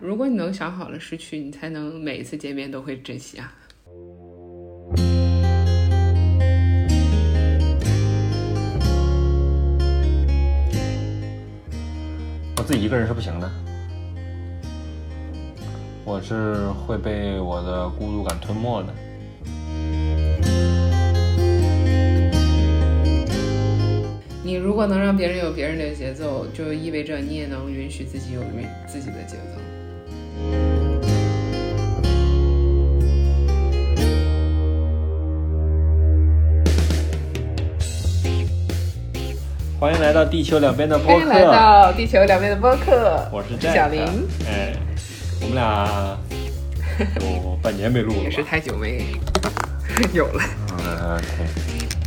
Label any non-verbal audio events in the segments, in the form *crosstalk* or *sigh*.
如果你能想好了失去，你才能每一次见面都会珍惜啊。我自己一个人是不行的，我是会被我的孤独感吞没的。你如果能让别人有别人的节奏，就意味着你也能允许自己有允自己的节奏。欢迎来到地球两边的播客，欢迎来到地球两边的播客，我是小 Jack 林，哎，我们俩 *laughs* 有半年没录了也是？太久没有了。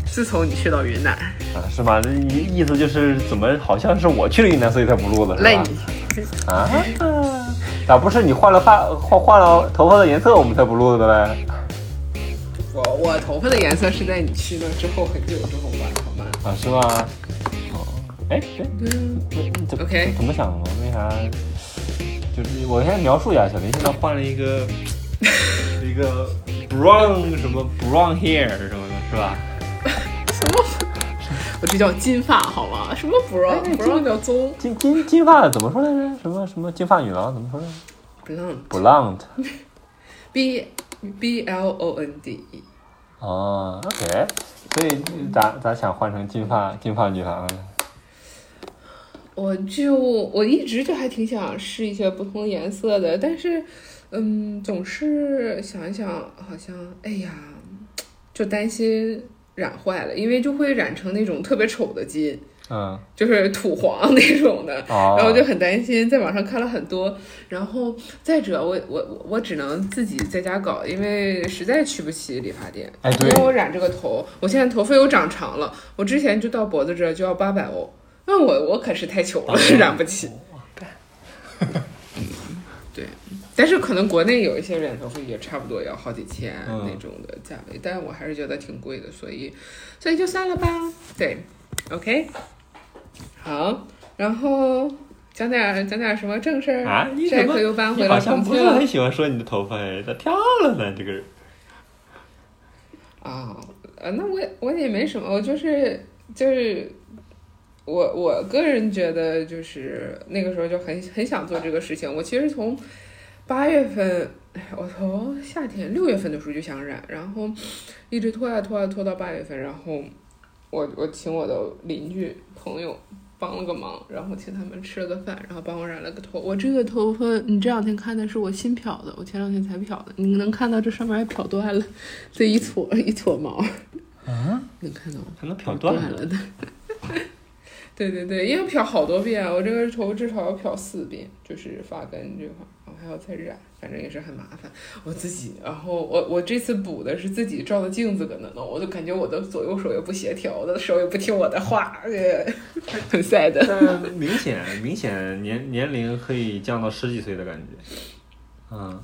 自从你去到云南，啊，是吗？这意意思就是怎么好像是我去了云南，所以才不录了，是吧？赖你。啊？咋不是你换了发换换了头发的颜色，我们才不录的呗？我我头发的颜色是在你去了之后很久之后吧，好吗？啊，是吗？哦，哎，哎你怎么 OK 怎么想的？为啥？就是我先描述一下，小林现在换了一个 *laughs* 一个 brown 什么 brown hair 什么的，是吧？我这叫金发好吗？什么 brown 哎 brown 叫棕金金金发怎么说来着？什么什么金发女郎怎么说来着 blonde？blonde。b b l o n d e 哦，OK，所以咋咋想换成金发金发女郎呢？我就我一直就还挺想试一些不同颜色的，但是，嗯，总是想一想，好像哎呀，就担心染坏了，因为就会染成那种特别丑的金，嗯，就是土黄 *laughs* 那种的。哦，然后就很担心，在网上看了很多，然后再者我我我我只能自己在家搞，因为实在去不起理发店。哎对因为我染这个头，我现在头发又长长了，我之前就到脖子这儿就要八百欧，那我我可是太穷了，*laughs* 染不起。对，但是可能国内有一些染头发也差不多要好几千嗯那种的价位，但我还是觉得挺贵的，所以所以就算了吧。对，OK，好，然后讲点讲点什么正事儿啊，你这怎么可又搬回来好像不是很喜欢说你的头发哎，咋跳了呢？这个人啊，呃，那我也我也没什么，我就是就是我我个人觉得就是那个时候就很很想做这个事情。我其实从八月份，我从夏天六月份的时候就想染，然后一直拖呀拖呀拖到八月份，然后我我请我的邻居朋友。帮了个忙，然后请他们吃了个饭，然后帮我染了个头。我这个头发，你这两天看的是我新漂的，我前两天才漂的。你能看到这上面还漂断了，这一撮一撮毛。啊，*laughs* 能看到吗？还能漂断了的。对对对，因为漂好多遍，我这个头至少要漂四遍，就是发根这块儿，然后还要再染，反正也是很麻烦。我自己，然后我我这次补的是自己照的镜子搁那弄，我就感觉我的左右手也不协调，我的手也不听我的话，呃 *laughs* 很 sad。明显明显年年龄可以降到十几岁的感觉，嗯，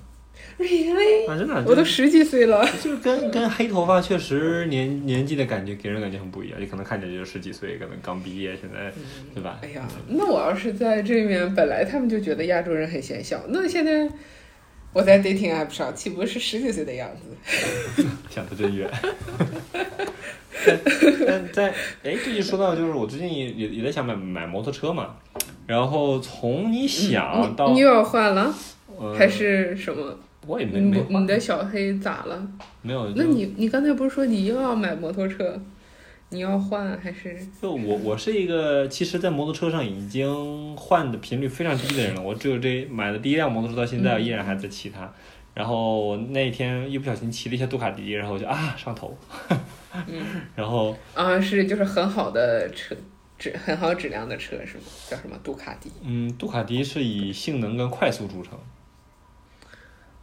Really？啊真的，我都十几岁了。*laughs* 就是跟跟黑头发确实年年纪的感觉给人感觉很不一样，你可能看起来就十几岁，可能刚毕业，现在对吧？哎呀，那我要是在这面，本来他们就觉得亚洲人很显小，那现在我在 dating app 上岂不是十几岁的样子？*laughs* 想的真远。在哎，这就说到就是我最近也也也在想买买摩托车嘛，然后从你想到你你又要换了，呃还是什么？我也没你没换你的小黑咋了？没有，那你你刚才不是说你又要买摩托车？你要换还是？就我我是一个其实，在摩托车上已经换的频率非常低的人了。我只有这买的第一辆摩托车到现在，依然还在骑它。然后我那天一不小心骑了一下杜卡迪，然后我就啊上头，嗯 *laughs* 然后啊，是就是很好的车，质很好质量的车是吗？叫什么杜卡迪？嗯，杜卡迪是以性能跟快速著称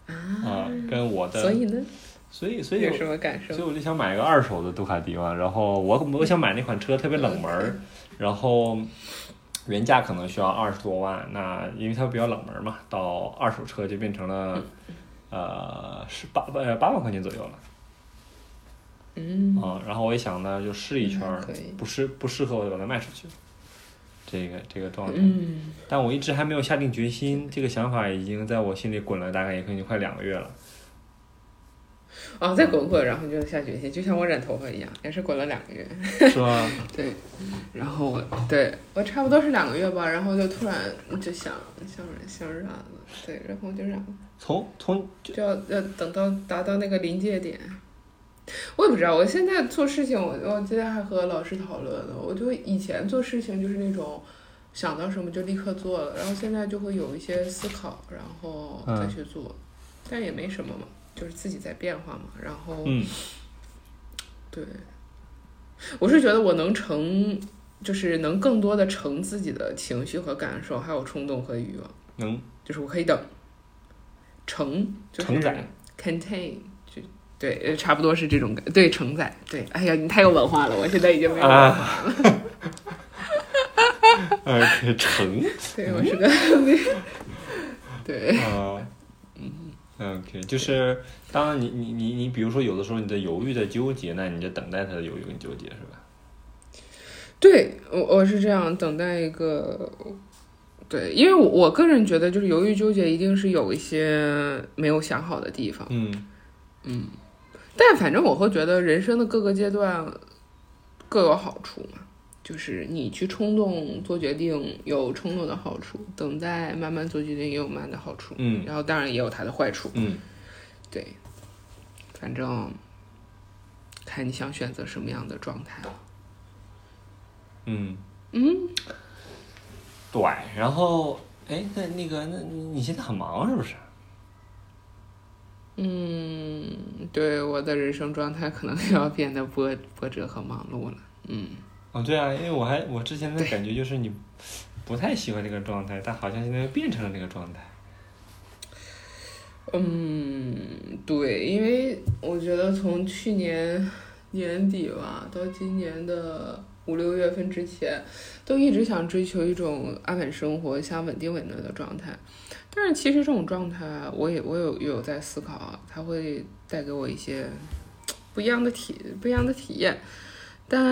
啊，跟我的，所以呢，所以所以我有什么感受所以？我就想买个二手的杜卡迪嘛，然后我我想买那款车特别冷门儿，然后原价可能需要二十多万，那因为它比较冷门嘛，到二手车就变成了 *laughs* 呃十八呃八万块钱左右了嗯，啊、然后我一想呢，就试一圈不适不适合我就把它卖出去。这个这个状态。嗯但我一直还没有下定决心，这个想法已经在我心里滚了大概也已经快两个月了。哦，再滚滚，然后就下决心，就像我染头发一样，也是滚了两个月。是吧？*laughs* 对，然后我对我差不多是两个月吧，然后就突然就想想想染了，对，然后就染了，从从就要要等到达到那个临界点。我也不知道，我现在做事情，我我今天还和老师讨论呢。我就以前做事情就是那种想到什么就立刻做了，然后现在就会有一些思考，然后再去做，但也没什么嘛，就是自己在变化嘛。然后，嗯。对，我是觉得我能承，就是能更多的承自己的情绪和感受，还有冲动和欲望，能。就是我可以等，承就是承载。contain 就对，呃差不多是这种感，对承载，对，哎呀，你太有文化了，我现在已经没有文啊。化 *laughs* 了，呃成对我是个 *laughs* 对，啊。OK，就是当你你你你，比如说有的时候你在犹豫在纠结，那你就等待他的犹豫跟纠结是吧？对我我是这样等待一个，对，因为我我个人觉得就是犹豫纠结一定是有一些没有想好的地方，嗯。嗯但反正我会觉得人生的各个阶段各有好处嘛，就是你去冲动做决定有冲动的好处，等待慢慢做决定也有慢的好处，嗯然后当然也有它的坏处，嗯对，反正看你想选择什么样的状态了。嗯嗯，对。然后哎，那那个那你现在很忙是不是？嗯，对，我的人生状态可能要变得波波折和忙碌了。嗯，哦，对啊，因为我还我之前的感觉就是你不太喜欢这个状态，但好像现在又变成了这个状态。嗯，对，因为我觉得从去年年底吧，到今年的五六月份之前，都一直想追求一种安稳生活、想稳定稳定的状态。但是其实这种状态，我也我有有在思考啊，它会带给我一些不一样的体不一样的体验。但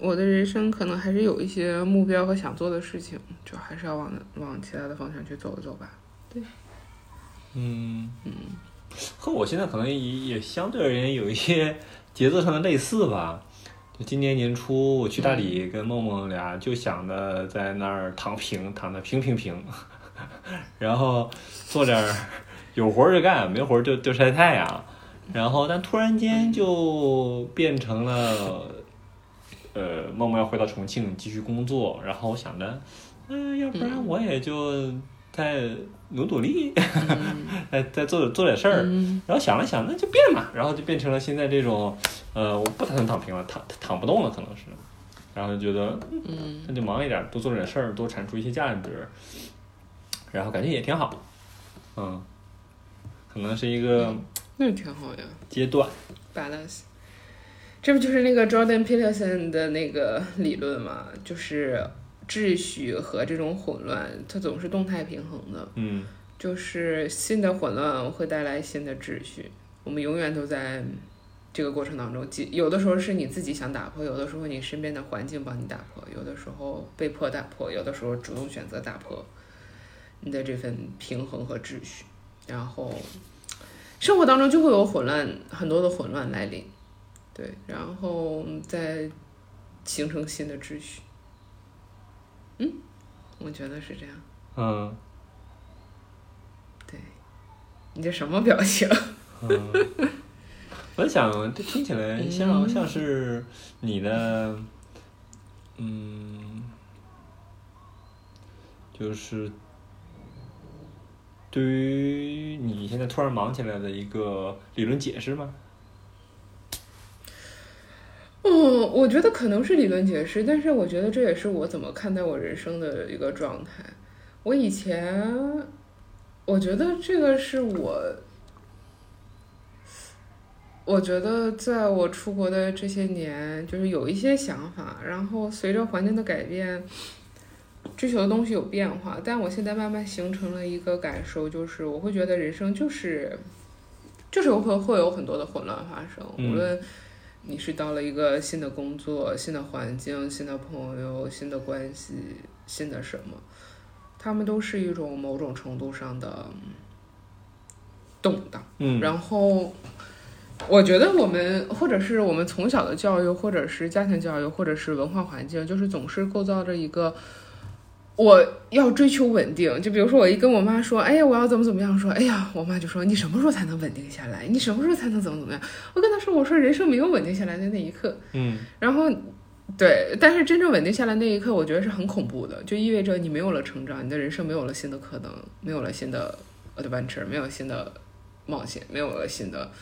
我的人生可能还是有一些目标和想做的事情，就还是要往往其他的方向去走一走吧。对嗯嗯，和我现在可能也也相对而言有一些节奏上的类似吧。就今年年初我去大理跟梦梦俩就想着在那儿躺平，躺的平平平，然后做点儿有活儿就干，没活儿就就晒太阳。然后但突然间就变成了，呃，默默要回到重庆继续工作，然后我想着，嗯、要不然我也就再努努力。*laughs* 再再做做点事儿，嗯。然后想了想，那就变嘛，然后就变成了现在这种，呃，我不打算躺平了，躺躺不动了，可能是，然后就觉得嗯那就忙一点，多做点事儿，多产出一些价值，然后感觉也挺好，嗯，可能是一个那挺好呀阶段，，balance。这不就是那个 Jordan Peterson 的那个理论嘛？就是秩序和这种混乱，它总是动态平衡的。嗯就是新的混乱会带来新的秩序，我们永远都在这个过程当中，几有的时候是你自己想打破，有的时候你身边的环境帮你打破，有的时候被迫打破，有的时候主动选择打破你的这份平衡和秩序，然后生活当中就会有混乱，很多的混乱来临，对，然后再形成新的秩序。嗯，我觉得是这样。嗯对你这什么表情？*laughs* 嗯，我想这听起来像、嗯像是你的，嗯，就是对于你现在突然忙起来的一个理论解释吗？嗯，我觉得可能是理论解释，但是我觉得这也是我怎么看待我人生的一个状态。我以前，我觉得这个是我，我觉得在我出国的这些年，就是有一些想法，然后随着环境的改变，追求的东西有变化，但我现在慢慢形成了一个感受，就是我会觉得人生就是，就是会会有很多的混乱发生，嗯无论。你是到了一个新的工作、新的环境、新的朋友、新的关系，新的什么，他们都是一种某种程度上的动荡。嗯，然后，我觉得我们或者是我们从小的教育，或者是家庭教育，或者是文化环境，就是总是构造着一个我要追求稳定。就比如说，我一跟我妈说：“哎呀，我要怎么怎么样。”说：“哎呀，我妈就说你什么时候才能稳定下来？你什么时候才能怎么怎么样？”我跟她说：“我说人生没有稳定下来的那一刻。”嗯，然后。对，但是真正稳定下来那一刻，我觉得是很恐怖的，就意味着你没有了成长，你的人生没有了新的可能，没有了新的 adventure，没有新的冒险，没有了新的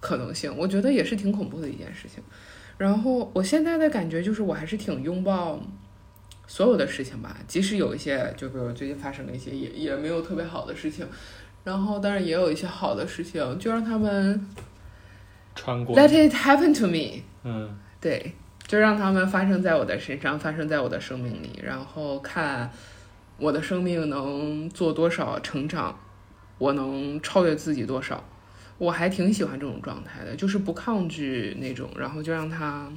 可能性。我觉得也是挺恐怖的一件事情。然后我现在的感觉就是，我还是挺拥抱所有的事情吧，即使有一些，就比如最近发生了一些也也没有特别好的事情，然后当然也有一些好的事情，就让他们穿过，let it happen to me。嗯，对。就让他们发生在我的身上，发生在我的生命里，然后看我的生命能做多少成长，我能超越自己多少。我还挺喜欢这种状态的，就是不抗拒那种，然后就让它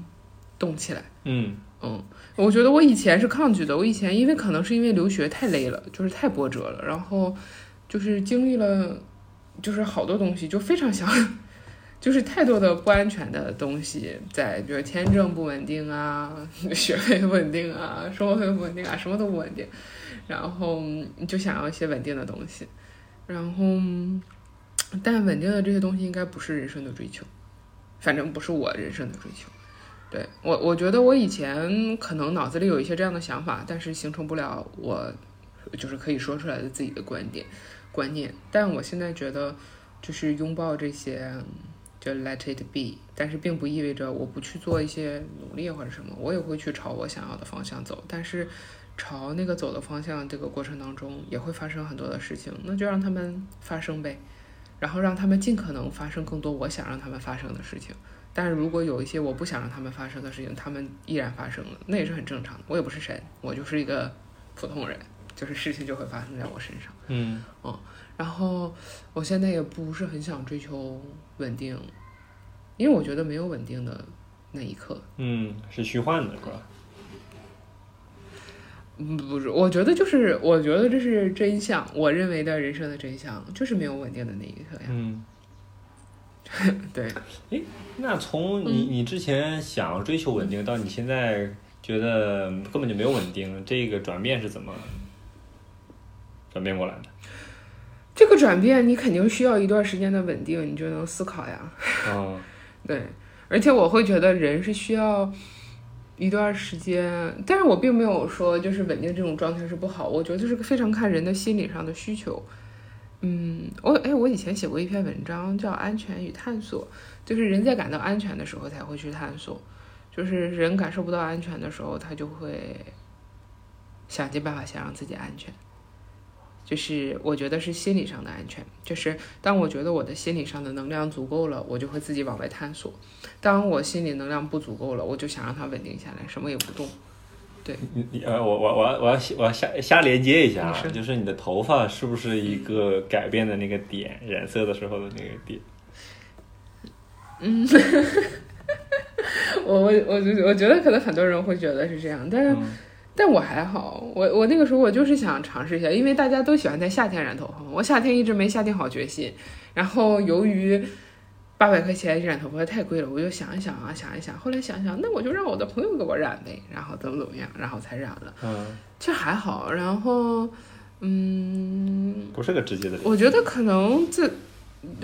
动起来。嗯嗯，我觉得我以前是抗拒的，我以前因为可能是因为留学太累了，就是太波折了，然后就是经历了，就是好多东西，就非常想。*laughs* 就是太多的不安全的东西在，比如签证不稳定啊，*laughs* 学费稳定啊，生活费不稳定啊，什么都不稳定，然后你就想要一些稳定的东西，然后，但稳定的这些东西应该不是人生的追求，反正不是我人生的追求。对我，我觉得我以前可能脑子里有一些这样的想法，但是形成不了我就是可以说出来的自己的观点观念。但我现在觉得，就是拥抱这些。就 let it be，但是并不意味着我不去做一些努力或者什么，我也会去朝我想要的方向走。但是朝那个走的方向这个过程当中，也会发生很多的事情，那就让他们发生呗，然后让他们尽可能发生更多我想让他们发生的事情。但是如果有一些我不想让他们发生的事情，他们依然发生了，那也是很正常的。我也不是神，我就是一个普通人，就是事情就会发生在我身上。嗯嗯。然后我现在也不是很想追求稳定，因为我觉得没有稳定的那一刻。嗯，是虚幻的，是吧？嗯，不是，我觉得就是，我觉得这是真相。我认为的人生的真相就是没有稳定的那一刻呀。嗯，*laughs* 对。哎，那从你你之前想追求稳定，到你现在觉得根本就没有稳定，这个转变是怎么转变过来的？这个转变你肯定需要一段时间的稳定，你就能思考呀。哦，*laughs* 对，而且我会觉得人是需要一段时间，但是我并没有说就是稳定这种状态是不好，我觉得这是个非常看人的心理上的需求。嗯，我哎，我以前写过一篇文章叫《安全与探索》，就是人在感到安全的时候才会去探索，就是人感受不到安全的时候，他就会想尽办法想让自己安全。就是我觉得是心理上的安全，就是当我觉得我的心理上的能量足够了，我就会自己往外探索；当我心理能量不足够了，我就想让它稳定下来，什么也不动。对，你你呃，我我我要我要我要瞎瞎连接一下啊，就是你的头发是不是一个改变的那个点，染色的时候的那个点？*laughs* 嗯，我我我就我觉得可能很多人会觉得是这样，但是。但我还好，我我那个时候我就是想尝试一下，因为大家都喜欢在夏天染头发，我夏天一直没下定好决心。然后由于八百块钱染头发太贵了，我就想一想啊，想一想，后来想想，那我就让我的朋友给我染呗，然后怎么怎么样，然后才染了。嗯，其实还好。然后，嗯，不是个直接的。我觉得可能这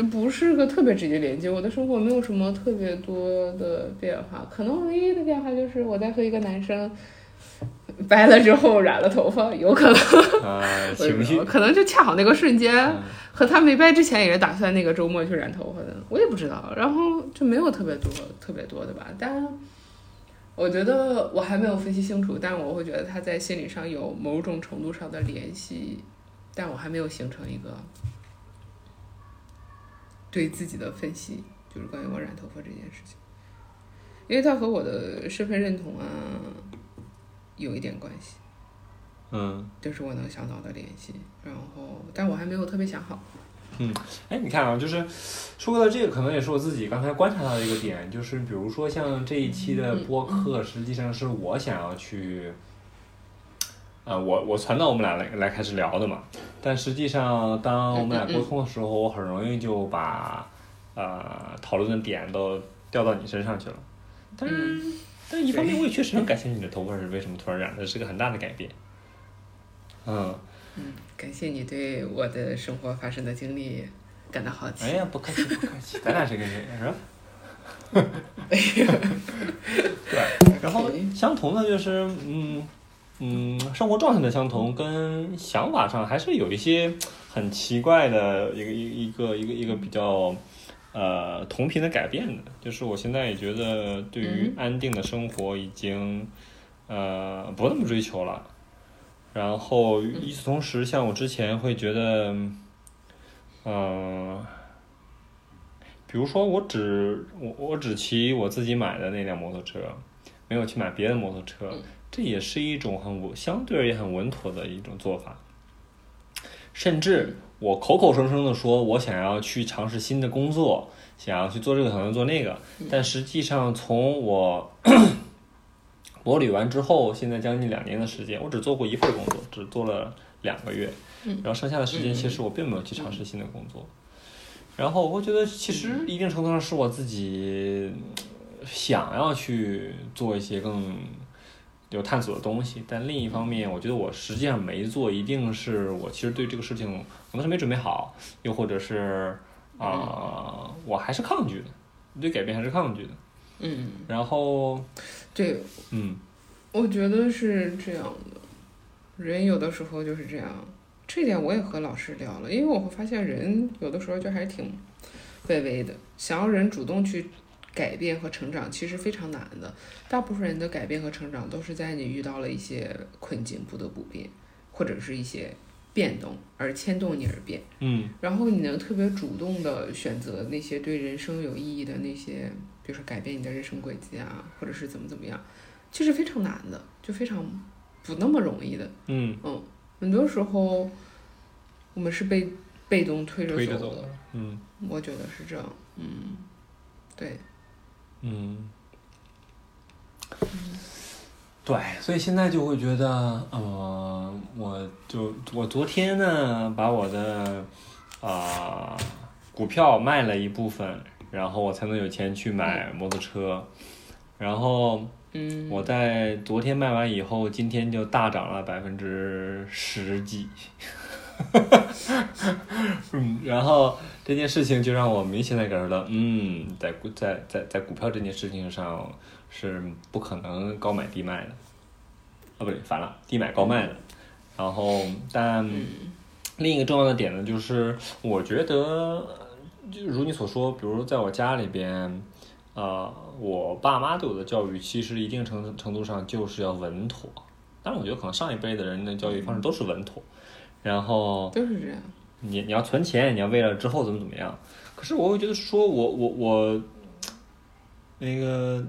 不是个特别直接连接，我的生活没有什么特别多的变化，可能唯一的变化就是我在和一个男生。掰了之后染了头发，有可能啊，*laughs* 情绪可能就恰好那个瞬间，和他没掰之前也是打算那个周末去染头发的，我也不知道，然后就没有特别多特别多的吧。但我觉得我还没有分析清楚，但我会觉得他在心理上有某种程度上的联系，但我还没有形成一个对自己的分析，就是关于我染头发这件事情，因为他和我的身份认同啊。有一点关系，嗯，这是我能想到的联系。然后，但我还没有特别想好。嗯，哎，你看啊，就是说到这个，可能也是我自己刚才观察到的一个点，就是比如说像这一期的播客，实际上是我想要去啊，我我传到我们俩来来开始聊的嘛。但实际上，当我们俩沟通的时候，我很容易就把呃讨论的点都调到你身上去了。但是，但一方面我也确实很感谢你的头发是为什么突然染的，是个很大的改变。嗯。嗯，感谢你对我的生活发生的经历感到好奇。哎呀，不客气不客气，*laughs* 咱俩是个人是吧？*laughs* 对，然后相同的就是嗯嗯，生活状态的相同，跟想法上还是有一些很奇怪的一个一一个一个一个比较呃同频的改变的，就是我现在也觉得对于安定的生活已经呃不那么追求了。然后与此同时，像我之前会觉得，嗯，比如说我只我我只骑我自己买的那辆摩托车，没有去买别的摩托车，这也是一种很相对而言很稳妥的一种做法。甚至我口口声声的说我想要去尝试新的工作，想要去做这个，想要做那个，但实际上从我。我捋完之后，现在将近两年的时间，我只做过一份工作，只做了两个月，然后剩下的时间其实我并没有去尝试新的工作。然后我会觉得，其实一定程度上是我自己想要去做一些更有探索的东西，但另一方面，我觉得我实际上没做，一定是我其实对这个事情可能是没准备好，又或者是啊，我还是抗拒的，对改变还是抗拒的。嗯，然后，对，嗯，我觉得是这样的，人有的时候就是这样，这点我也和老师聊了，因为我会发现人有的时候就还挺卑微的，想要人主动去改变和成长，其实非常难的。大部分人的改变和成长都是在你遇到了一些困境不得不变，或者是一些变动而牵动你而变，嗯，然后你能特别主动的选择那些对人生有意义的那些。比如说改变你的人生轨迹啊，或者是怎么怎么样，其实非常难的，就非常不那么容易的。嗯嗯，很多时候我们是被被动推着走的。嗯，我觉得是这样。嗯，对。嗯。对，所以现在就会觉得，呃，我就我昨天呢，把我的啊股票卖了一部分。然后我才能有钱去买摩托车，然后，嗯，我在昨天卖完以后，今天就大涨了百分之十几，*laughs* 嗯，然后这件事情就让我明显的感受到，嗯，在股在在在股票这件事情上是不可能高买低卖的，啊，不对，反了，低买高卖的，然后但另一个重要的点呢，就是我觉得。就如你所说，比如在我家里边，呃，我爸妈对我的教育，其实一定程程度上就是要稳妥。但是，我觉得可能上一辈的人的教育方式都是稳妥，然后都是这样。你你要存钱，你要为了之后怎么怎么样。可是我会觉得说，我我我，那个，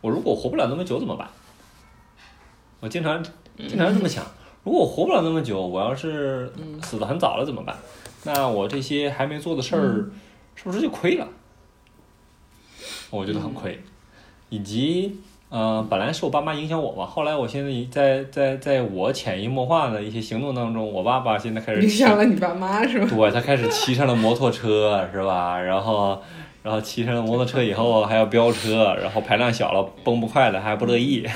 我如果活不了那么久怎么办？我经常经常这么想。如果我活不了那么久，我要是死的很早了怎么办？那我这些还没做的事儿，是不是就亏了？我觉得很亏。以及，呃，本来是我爸妈影响我嘛，后来我现在在在在我潜移默化的一些行动当中，我爸爸现在开始影响了你爸妈是吧？对，他开始骑上了摩托车是吧？然后，然后骑上了摩托车以后还要飙车，*laughs* 然后排量小了崩不快了还不乐意，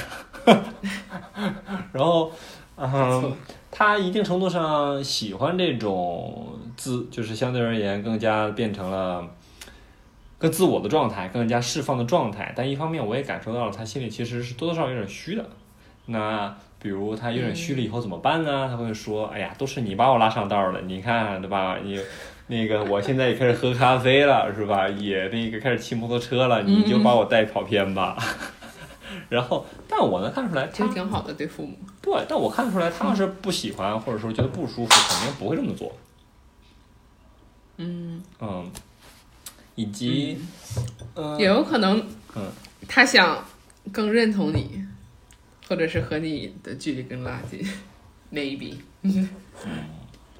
*laughs* 然后。嗯，他一定程度上喜欢这种自，就是相对而言更加变成了更自我的状态，更加释放的状态。但一方面，我也感受到了他心里其实是多多少少有点虚的。那比如他有点虚了以后怎么办呢？他会说：“哎呀，都是你把我拉上道的，你看对吧？你那个我现在也开始喝咖啡了，是吧？也那个开始骑摩托车了，你就把我带跑偏吧。”然后，但我能看出来，其实挺好的对父母。对，但我看出来，他要是不喜欢或者说觉得不舒服，肯定不会这么做。嗯嗯，以及，也有可能，嗯，他想更认同你，或者是和你的距离更拉近，maybe。*laughs* 嗯，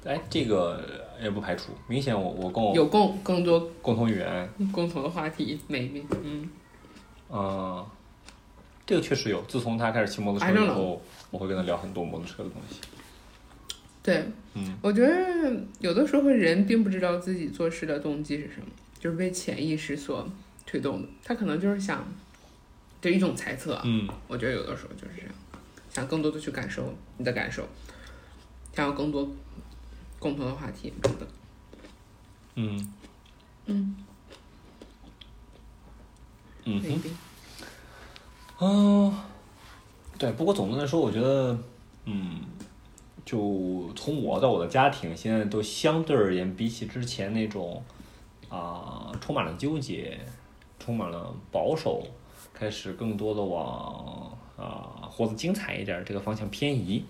哎，这个也不排除，明显我我跟我有共更多共同语言，共同的话题，maybe，嗯，嗯。这个确实有。自从他开始骑摩托车以后，我会跟他聊很多摩托车的东西。对，嗯我觉得有的时候人并不知道自己做事的动机是什么，就是被潜意识所推动的。他可能就是想，就一种猜测啊。嗯我觉得有的时候就是这样，想更多的去感受你的感受，想要更多共同的话题等等。嗯嗯嗯哼。嗯，对，不过总的来说，我觉得，嗯，就从我到我的家庭，现在都相对而言，比起之前那种啊、充满了纠结、充满了保守，开始更多的往啊、活得精彩一点儿这个方向偏移，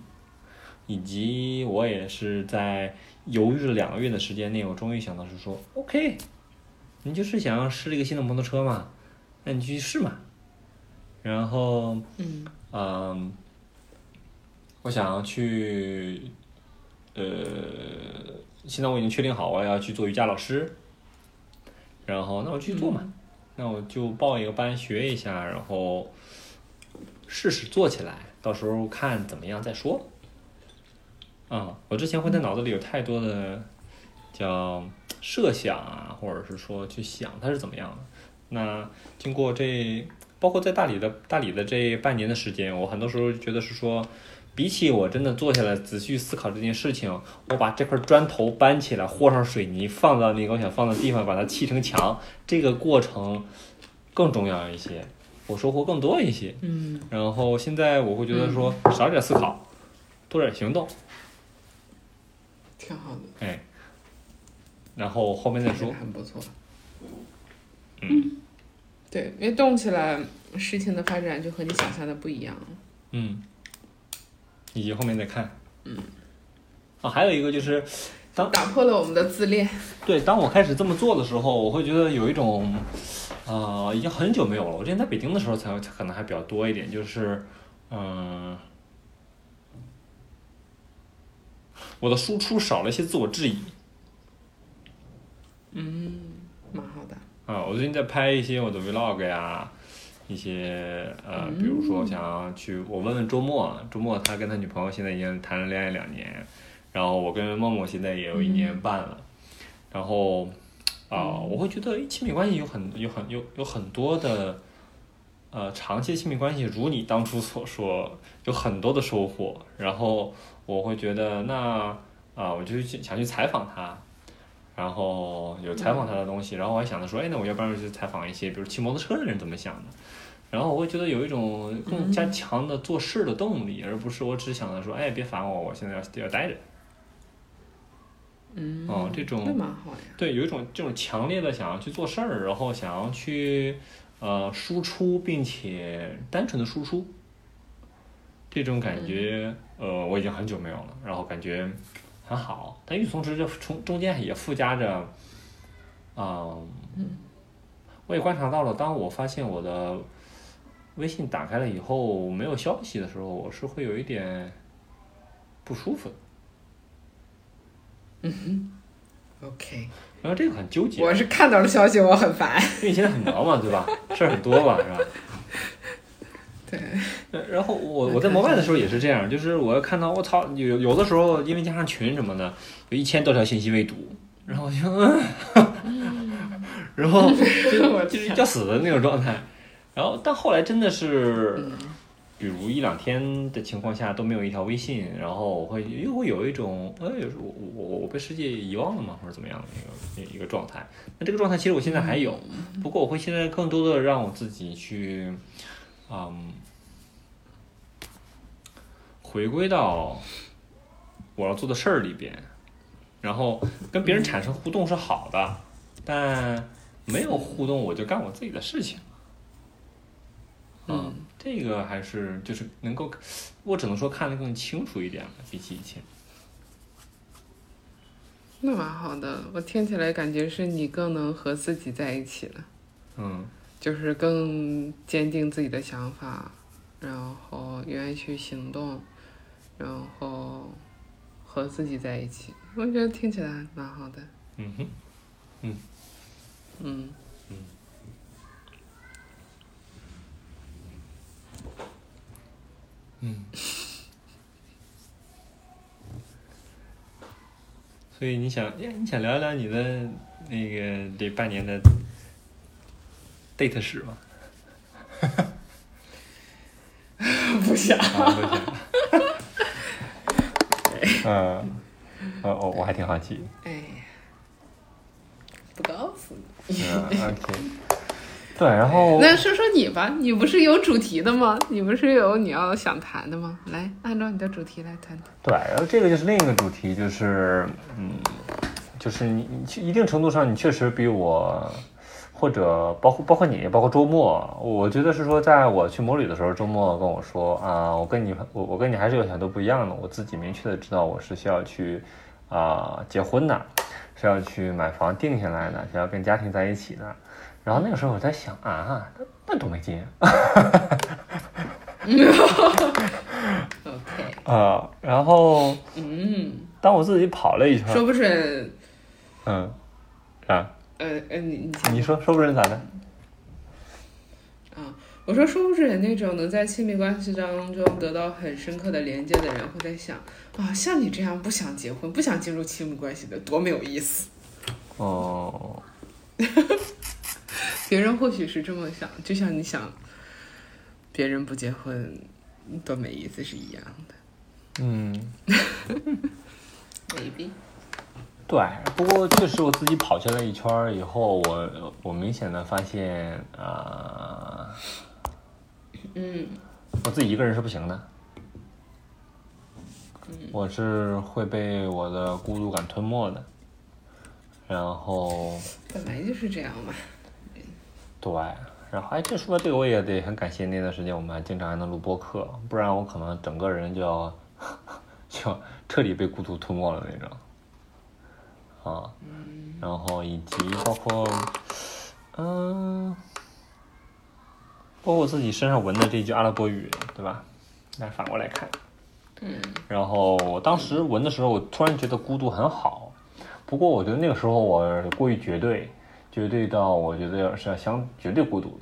以及我也是在犹豫了两个月的时间内，我终于想到是说，OK，你就是想要试这个新的摩托车嘛，那你去试嘛。然后，嗯嗯，我想要去，呃，现在我已经确定好我要去做瑜伽老师，然后那我去做嘛，那我就报一个班学一下，然后试试做起来，到时候看怎么样再说。啊、我之前会在脑子里有太多的叫设想啊，或者是说去想它是怎么样的。那经过这，包括在大理的大理的这半年的时间，我很多时候觉得是说，比起我真的坐下来仔细思考这件事情，我把这块砖头搬起来，和上水泥，放到那个我想放的地方，把它砌成墙，这个过程更重要一些，我收获更多一些。嗯然后现在我会觉得说，少点思考，多点行动，挺好的，哎，然后后面再说。很不错。嗯对，因为动起来，事情的发展就和你想象的不一样。嗯，以及后面再看。嗯。啊，还有一个就是，当打破了我们的自恋。*laughs* 对当我开始这么做的时候，我会觉得有一种，啊、已经很久没有了。我之前在北京的时候才才可能还比较多一点，就是，嗯、我的输出少了一些自我质疑。嗯蛮好的。啊，我最近在拍一些我的 vlog 呀，一些呃，比如说想要去，我问问周末，周末他跟他女朋友现在已经谈了恋爱两年，然后我跟默默现在也有一年半了，然后啊、我会觉得亲密关系有很有很有有很多的，呃，长期的亲密关系，如你当初所说，有很多的收获，然后我会觉得那啊、我就去想去采访他。然后有采访他的东西，然后我还想着说，哎，那我要不然去采访一些，比如骑摩托车的人怎么想的，然后我会觉得有一种更加强的做事的动力，而不是我只想着说，哎，别烦我，我现在要要待着。嗯，哦，这种那蛮好呀。对，有一种这种强烈的想要去做事儿，然后想要去呃输出，并且单纯的输出，这种感觉，呃，我已经很久没有了，然后感觉很好。但与此同时，这从中间也附加着，嗯，我也观察到了，当我发现我的微信打开了以后没有消息的时候，我是会有一点不舒服的。嗯 OK，然后这个很纠结，我是看到了消息，我很烦。因为你现在很忙嘛，对吧？事儿很多吧，是吧？对，呃然后我我在摩拜的时候也是这样，就是我要看到我操，有有的时候因为加上群什么的，有一千多条信息未读，然后我就，嗯 *laughs* 然后就 *laughs* 就是要死的那种状态。然后但后来真的是，比如一两天的情况下都没有一条微信，然后我会又会有一种，哎，有时候我我我被世界遗忘了吗，或者怎么样的一个一个状态。那这个状态其实我现在还有，不过我会现在更多的让我自己去。嗯，回归到我要做的事儿里边，然后跟别人产生互动是好的，但没有互动我就干我自己的事情。嗯，这个还是就是能够，我只能说看得更清楚一点了，比起以前。那蛮好的。我听起来感觉是你更能和自己在一起了，嗯就是更坚定自己的想法，然后愿意去行动，然后和自己在一起。我觉得听起来蛮好的。嗯哼，嗯，嗯嗯。所以你想，哎，你想聊一聊你的那个这半年的 date 史吗？*laughs* 不想。啊，不想。*laughs* 嗯，呃，我我还挺好奇。哎呀，不告诉你。嗯，OK。对，然后 *laughs* 那说说你吧，你不是有主题的吗？你不是有你要想谈的吗？来，按照你的主题来谈谈。对，然后这个就是另一个主题，就是嗯，就是你你一定程度上，你确实比我，或者包括包括你，包括周末，我觉得是说，在我去摩旅的时候，周末跟我说啊，我跟你我我跟你还是有很多不一样的，我自己明确的知道我是需要去啊结婚的，是要去买房定下来的，是要跟家庭在一起的。然后那个时候我在想啊，那那多没劲。OK，*laughs* 啊，然后嗯，当我自己跑了一圈，说不准，嗯，啊，呃呃，你你你说说不准咋的？啊，我说说不准那种能在亲密关系当中得到很深刻的连接的人，会在想啊，像你这样不想结婚、不想进入亲密关系的，多没有意思。哦，*laughs* 别人或许是这么想，就像你想别人不结婚多没意思是一样的。嗯，*laughs* maybe，对。不过确实我自己跑下来一圈以后，我我明显的发现啊、嗯我自己一个人是不行的。我是会被我的孤独感吞没的，然后本来就是这样嘛。对，然后哎，这说到这个，我也得很感谢那段时间我们还经常还能录播客，不然我可能整个人就要 *laughs* 就彻底被孤独吞没了那种。啊，然后以及包括，嗯，包括我自己身上纹的这句阿拉伯语，对吧？那反过来看，嗯。然后我当时纹的时候，我突然觉得孤独很好，不过我觉得那个时候我过于绝对，绝对到我觉得是要相绝对孤独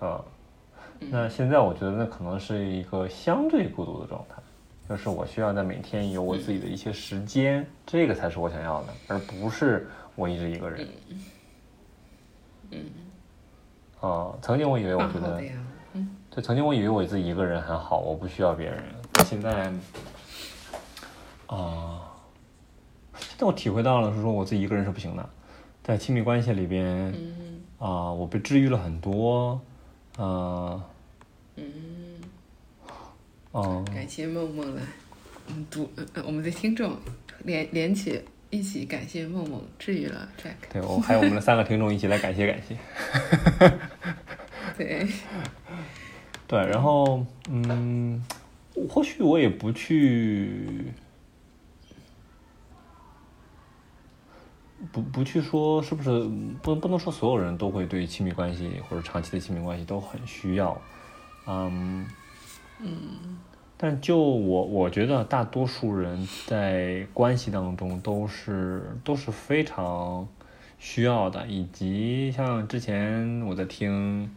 的，啊、那现在我觉得那可能是一个相对孤独的状态，就是我需要在每天有我自己的一些时间，这个才是我想要的，而不是我一直一个人。嗯。啊，曾经我以为我觉得对，曾经我以为我自己一个人很好，我不需要别人。现在，啊、现在我体会到了，是说我自己一个人是不行的，在亲密关系里边，嗯啊、我被治愈了很多，啊、嗯，嗯，感谢梦梦来，嗯，读我们的听众连连起一起感谢梦梦治愈了 Jack。对我还有我们的三个听众一起来感谢感谢。对，*laughs* 对，然后嗯，或许我也不去，不不去说是不是不不能说所有人都会对亲密关系或者长期的亲密关系都很需要，嗯嗯，但就我我觉得大多数人在关系当中都是都是非常需要的，以及像之前我在听。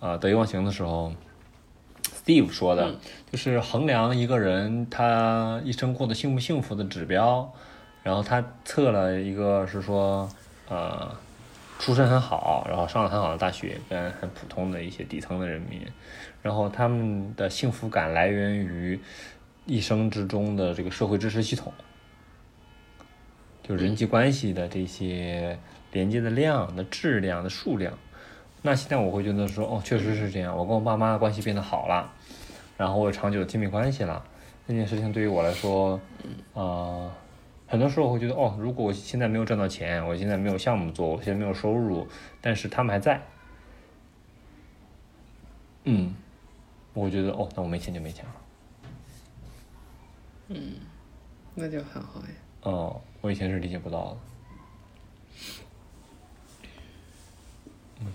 呃得意忘形的时候，Steve 说的，就是衡量一个人他一生过得幸不幸福的指标，然后他测了一个是说，呃，出身很好，然后上了很好的大学，跟很普通的一些底层的人民，然后他们的幸福感来源于一生之中的这个社会支持系统，就人际关系的这些连接的量、的质量、的数量。那现在我会觉得说，哦，确实是这样，我跟我爸妈的关系变得好了，然后我有长久的亲密关系了，这件事情对于我来说，呃，很多时候我会觉得，哦，如果我现在没有赚到钱，我现在没有项目做，我现在没有收入，但是他们还在，嗯，我觉得，哦，那我没钱就没钱了。嗯那就很好呀。哦，我以前是理解不到的。嗯，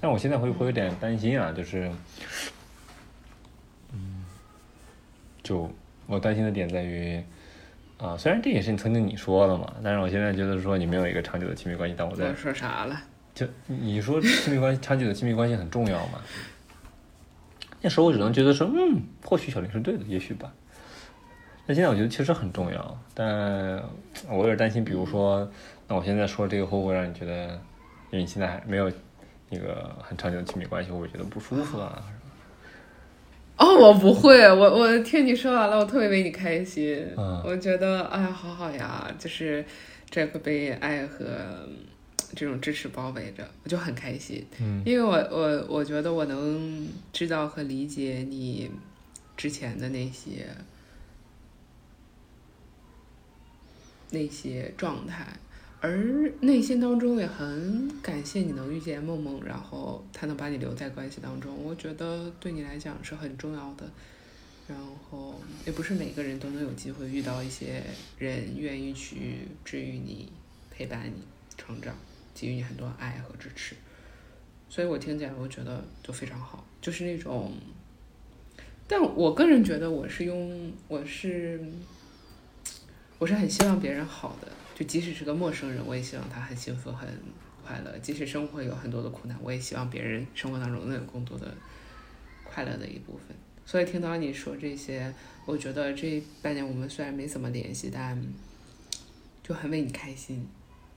但我现在会会有点担心啊，就是，嗯，就我担心的点在于，啊，虽然这也是你曾经你说的嘛，但是我现在觉得说你没有一个长久的亲密关系，但我在我说啥了？就你说亲密关系长久的亲密关系很重要嘛？那时候我只能觉得说，嗯，或许小林是对的，也许吧。那现在我觉得其实很重要，但我有点担心，比如说，那我现在说这个会不会让你觉得，因为你现在还没有一个很长久的亲密关系，会不会觉得不舒服啊？哦，我不会，我我听你说完了，我特别为你开心。嗯我觉得哎呀，好好呀，就是这个被爱和这种支持包围着，我就很开心。嗯因为我我我觉得我能知道和理解你之前的那些那些状态，而内心当中也很感谢你能遇见梦梦，然后他能把你留在关系当中，我觉得对你来讲是很重要的。然后也不是每个人都能有机会遇到一些人愿意去治愈你、陪伴你成长，给予你很多爱和支持。所以我听起来我觉得就非常好，就是那种，但我个人觉得我是用我是我是很希望别人好的，就即使是个陌生人，我也希望他很幸福很快乐。即使生活有很多的苦难，我也希望别人生活当中能有更多的快乐的一部分。所以听到你说这些，我觉得这半年我们虽然没怎么联系，但就很为你开心。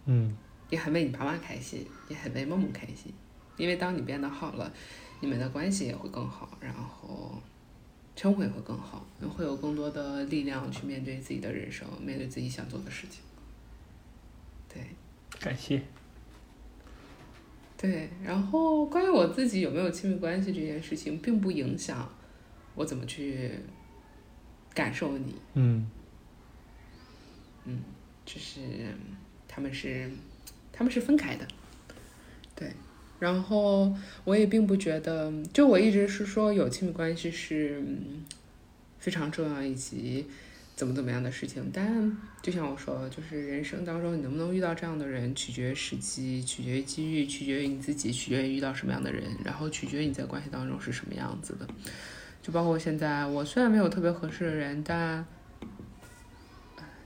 嗯也很为你爸妈开心，也很为梦梦开心，因为当你变得好了，你们的关系也会更好，然后生活也会更好，会有更多的力量去面对自己的人生，面对自己想做的事情。对感谢。对，然后关于我自己有没有亲密关系这件事情，并不影响我怎么去感受你，嗯嗯就是他们是他们是分开的，对。然后我也并不觉得，就我一直是说有亲密关系是非常重要以及怎么怎么样的事情，但就像我说，就是人生当中你能不能遇到这样的人，取决于时机，取决于机遇，取决于你自己，取决于遇到什么样的人，然后取决于你在关系当中是什么样子的。就包括现在，我虽然没有特别合适的人，但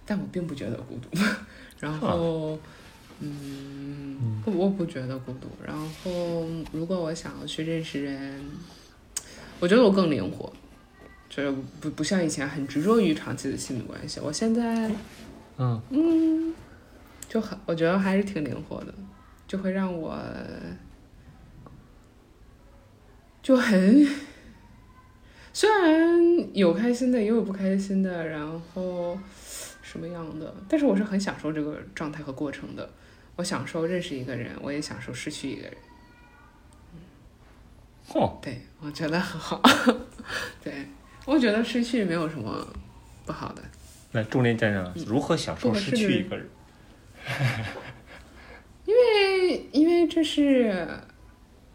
但我并不觉得孤独。*laughs* 然后，嗯，不，我不觉得孤独。然后，如果我想要去认识人，我觉得我更灵活，就是不不像以前很执着于长期的亲密关系。我现在嗯就很，我觉得还是挺灵活的，就会让我就很，*laughs* 虽然有开心的，也有不开心的，然后什么样的，但是我是很享受这个状态和过程的。我享受认识一个人，我也享受失去一个人。哦，对，我觉得很好。*laughs* 对，我觉得失去没有什么不好的。那重点讲讲如何享受失去一个人。*laughs* 因为因为这是，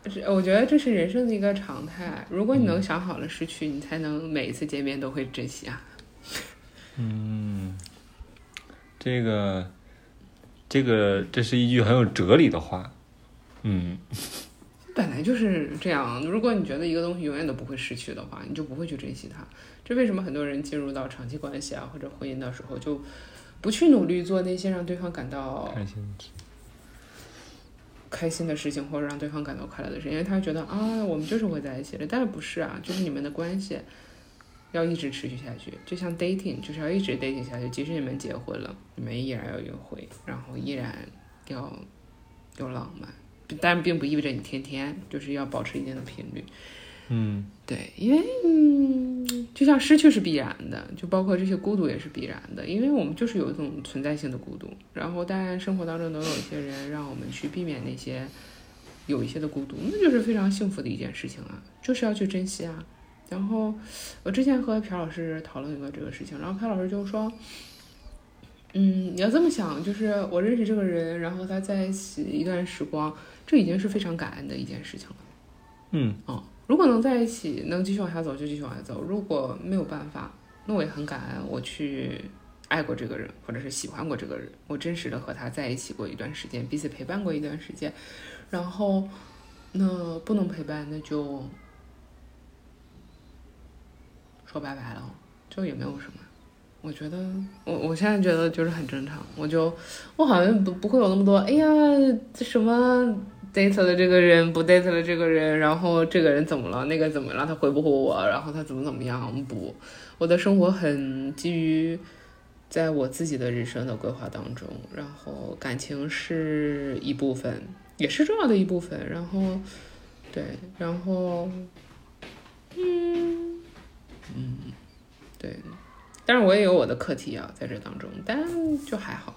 是我觉得这是人生的一个常态。如果你能想好了失去，你才能每一次见面都会珍惜啊。*laughs* 嗯，这个，这个，这是一句很有哲理的话。嗯本来就是这样。如果你觉得一个东西永远都不会失去的话，你就不会去珍惜它。这为什么很多人进入到长期关系啊或者婚姻的时候，就不去努力做那些让对方感到开心。开心的事情，或者让对方感到快乐的事，因为他觉得啊，我们就是会在一起的，但是不是啊？就是你们的关系要一直持续下去，就像 dating，就是要一直 dating 下去，即使你们结婚了，你们依然要约会，然后依然要有浪漫，但并不意味着你天天就是要保持一定的频率。嗯对，因为嗯，就像失去是必然的，就包括这些孤独也是必然的，因为我们就是有一种存在性的孤独。然后，当然生活当中能有一些人让我们去避免那些有一些的孤独，那就是非常幸福的一件事情啊，就是要去珍惜啊。然后我之前和朴老师讨论过这个事情，然后朴老师就说，嗯，你要这么想，就是我认识这个人，然后和他在一起一段时光，这已经是非常感恩的一件事情了。嗯哦，如果能在一起，能继续往下走就继续往下走；如果没有办法，那我也很感恩我去爱过这个人，或者是喜欢过这个人，我真实的和他在一起过一段时间，彼此陪伴过一段时间。然后，那不能陪伴，那就说拜拜了，就也没有什么。我觉得，我我现在觉得就是很正常，我就我好像不不会有那么多，哎呀，什么 date 了这个人，不 date 了这个人，然后这个人怎么了，那个怎么了，他回不回我，然后他怎么怎么样？不，我的生活很基于在我自己的人生的规划当中，然后感情是一部分，也是重要的一部分，然后对，然后嗯嗯对，但是我也有我的课题啊，在这当中，但就还好。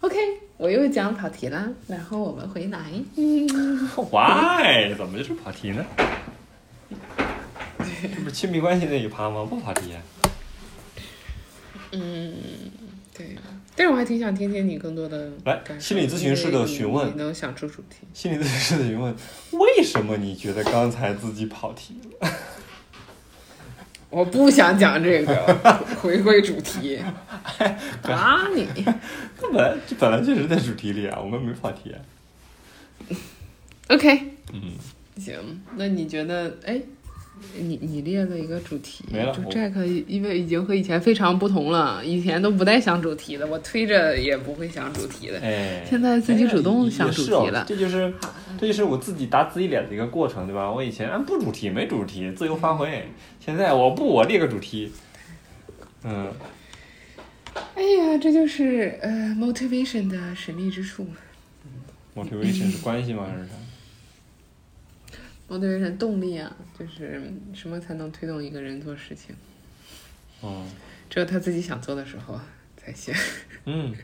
OK，我又讲跑题了，然后我们回来。嗯 *laughs* Why？怎么就是跑题呢？这不是亲密关系那一趴吗？不跑题、啊。嗯，对，但是我还挺想听听你更多的来心理咨询师的询问你能想出主题。心理咨询师的询问：为什么你觉得刚才自己跑题了？我不想讲这个，回归主题。打你！*laughs* 这本来这本来就是在主题里啊，我们没跑题、啊。OK，嗯，行，那你觉得，哎，你你列了一个主题，就没了我 Jack 因为已经和以前非常不同了，以前都不带想主题的，我推着也不会想主题的。哎，现在自己主动哎想主题了这就是这就是我自己打自己脸的一个过程，对吧？我以前啊不主题没主题，自由发挥，现在我不我列个主题，嗯，哎呀，这就是呃 motivation 的神秘之处。motivation 是关系吗？还是啥？*laughs* motivation 动力啊，就是什么才能推动一个人做事情？嗯只有他自己想做的时候才行。*laughs* 嗯，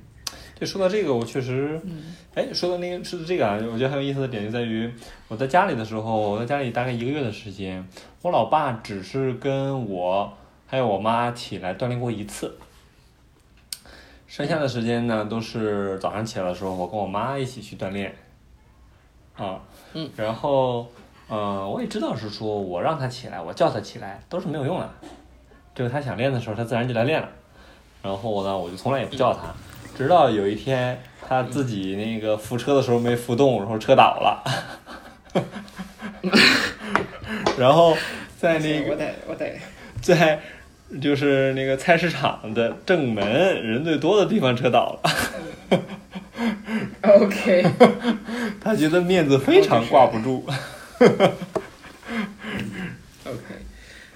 对，说到这个，我确实，嗯哎，说到那个说到这个啊，我觉得很有意思的点就在于，我在家里的时候，我在家里大概一个月的时间，我老爸只是跟我还有我妈起来锻炼过一次。剩下的时间呢，都是早上起来的时候，我跟我妈一起去锻炼，啊，嗯，然后，呃，我也知道是说我让他起来，我叫他起来都是没有用的，只有他想练的时候，他自然就来练了。然后呢，我就从来也不叫他，直到有一天他自己那个扶车的时候没扶动，然后车倒了，然后在那个我得我得，在就是那个菜市场的正门人最多的地方车倒了，OK，*laughs* 他觉得面子非常挂不住。OK，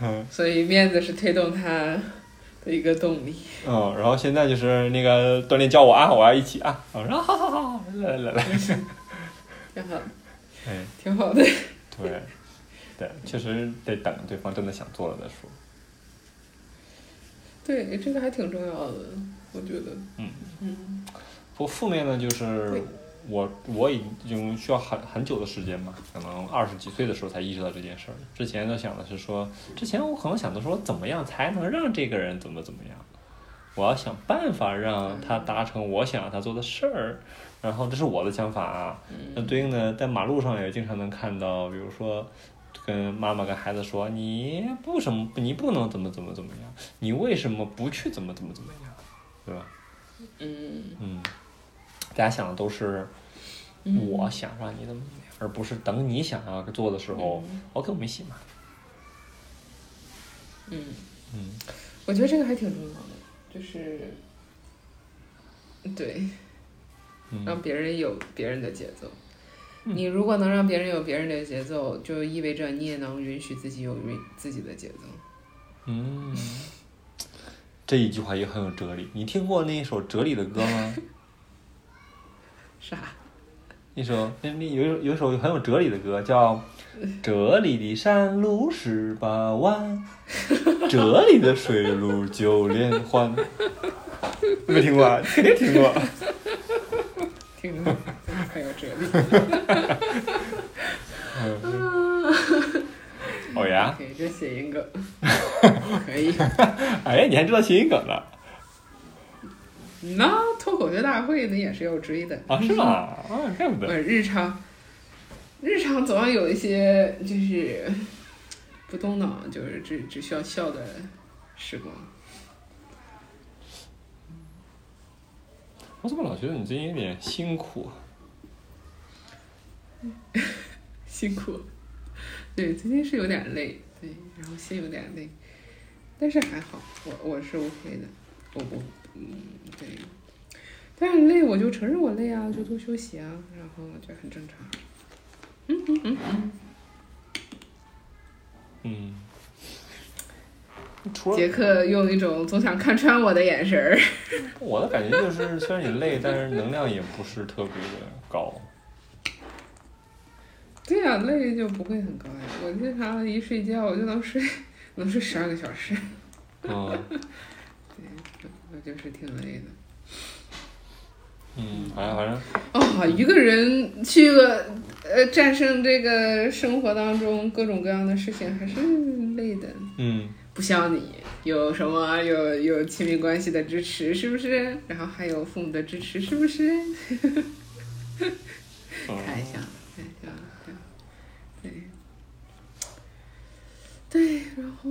嗯所以面子是推动他的一个动力。嗯，然后现在就是那个锻炼叫我啊，我要一起啊，我说 *laughs* 好好好，来来来，挺好，哎，挺好的。对，对，确实得等对方真的想做了再说。对，这个还挺重要的，我觉得。嗯嗯不负面呢，就是对我我已经需要很很久的时间嘛，可能二十几岁的时候才意识到这件事儿。之前都想的是说，之前我可能想的说，怎么样才能让这个人怎么怎么样，我要想办法让他达成我想让他做的事儿。然后这是我的想法啊。那嗯对应的，在马路上也经常能看到，比如说。跟妈妈跟孩子说，你不什么，你不能怎么怎么怎么样，你为什么不去怎么怎么怎么样，对吧？嗯嗯，大家想的都是嗯我想让你怎么怎么样，而不是等你想要做的时候、o k 我们一起嘛。嗯，嗯我觉得这个还挺重要的，就是对，让嗯别人有别人的节奏。嗯你如果能让别人有别人的节奏，就意味着你也能允许自己有允自己的节奏。嗯，这一句话也很有哲理。你听过那一首哲理的歌吗？*laughs* 啥？一首那那有一首有一首很有哲理的歌，*laughs* 叫《这里的山路十八弯，这里的水路九连环 *laughs*》。没听过啊？肯定 *laughs* 听过。听过很有哲理。哦呀，可以，这谐音梗可以。哎呀，你还知道谐音梗呢？那脱口秀大会那也是要追的。啊，是吗？啊，怪不得。呃，日常，日常总要有一些就是不动脑，就是只只需要笑的时光。我怎么老觉得你最近有点辛苦？*laughs* 辛苦。对，最近是有点累，对，然后心有点累，但是还好，我我是 OK 的，我不，嗯，对。但是累我就承认我累啊，就多休息啊，然后这很正常。嗯，除了杰克用一种总想看穿我的眼神儿。我的感觉就是，虽然你累，但是能量也不是特别的高。对呀、累就不会很高呀。我经常一睡觉我就能睡，能睡十二个小时。嗯 *laughs* 我就是挺累的。嗯，反正反正哦，一个人去个呃战胜这个生活当中各种各样的事情，还是累的。嗯不像你有什么有有亲密关系的支持，是不是？然后还有父母的支持，是不是？嗯太像了，太像了，对，对，然后，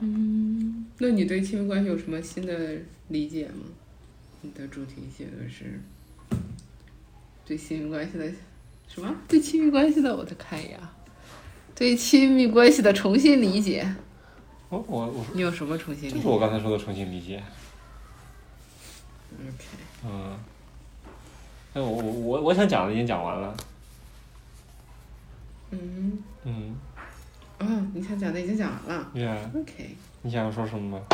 嗯，那你对亲密关系有什么新的理解吗？你的主题写的是对亲密关系的什么？对亲密关系的，我再看一眼啊。对亲密关系的重新理解，我我我你有什么重新理解就是我刚才说的重新理解。？OK，嗯，哎，我我我我想讲的已经讲完了。嗯，嗯哦，你想讲的已经讲完了。，Yeah，OK，你想说什么吗？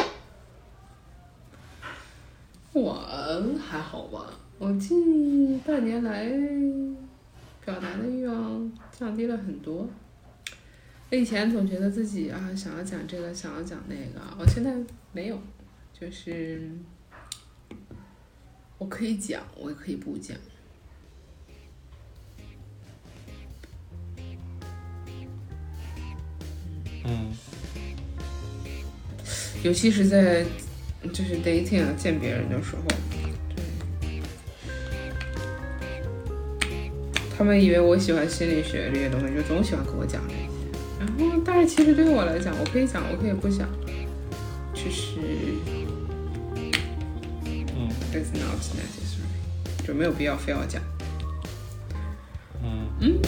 我还好吧，我近半年来表达的欲望降低了很多。我以前总觉得自己啊想要讲这个，想要讲那个，我现在没有，就是我可以讲，我也可以不讲。嗯尤其是在就是 dating 啊见别人的时候，对，他们以为我喜欢心理学这些东西，就总喜欢跟我讲这些。然后，但是其实对于我来讲，我可以讲，我可以不讲，就是嗯。It's not necessary，就没有必要非要讲。嗯。嗯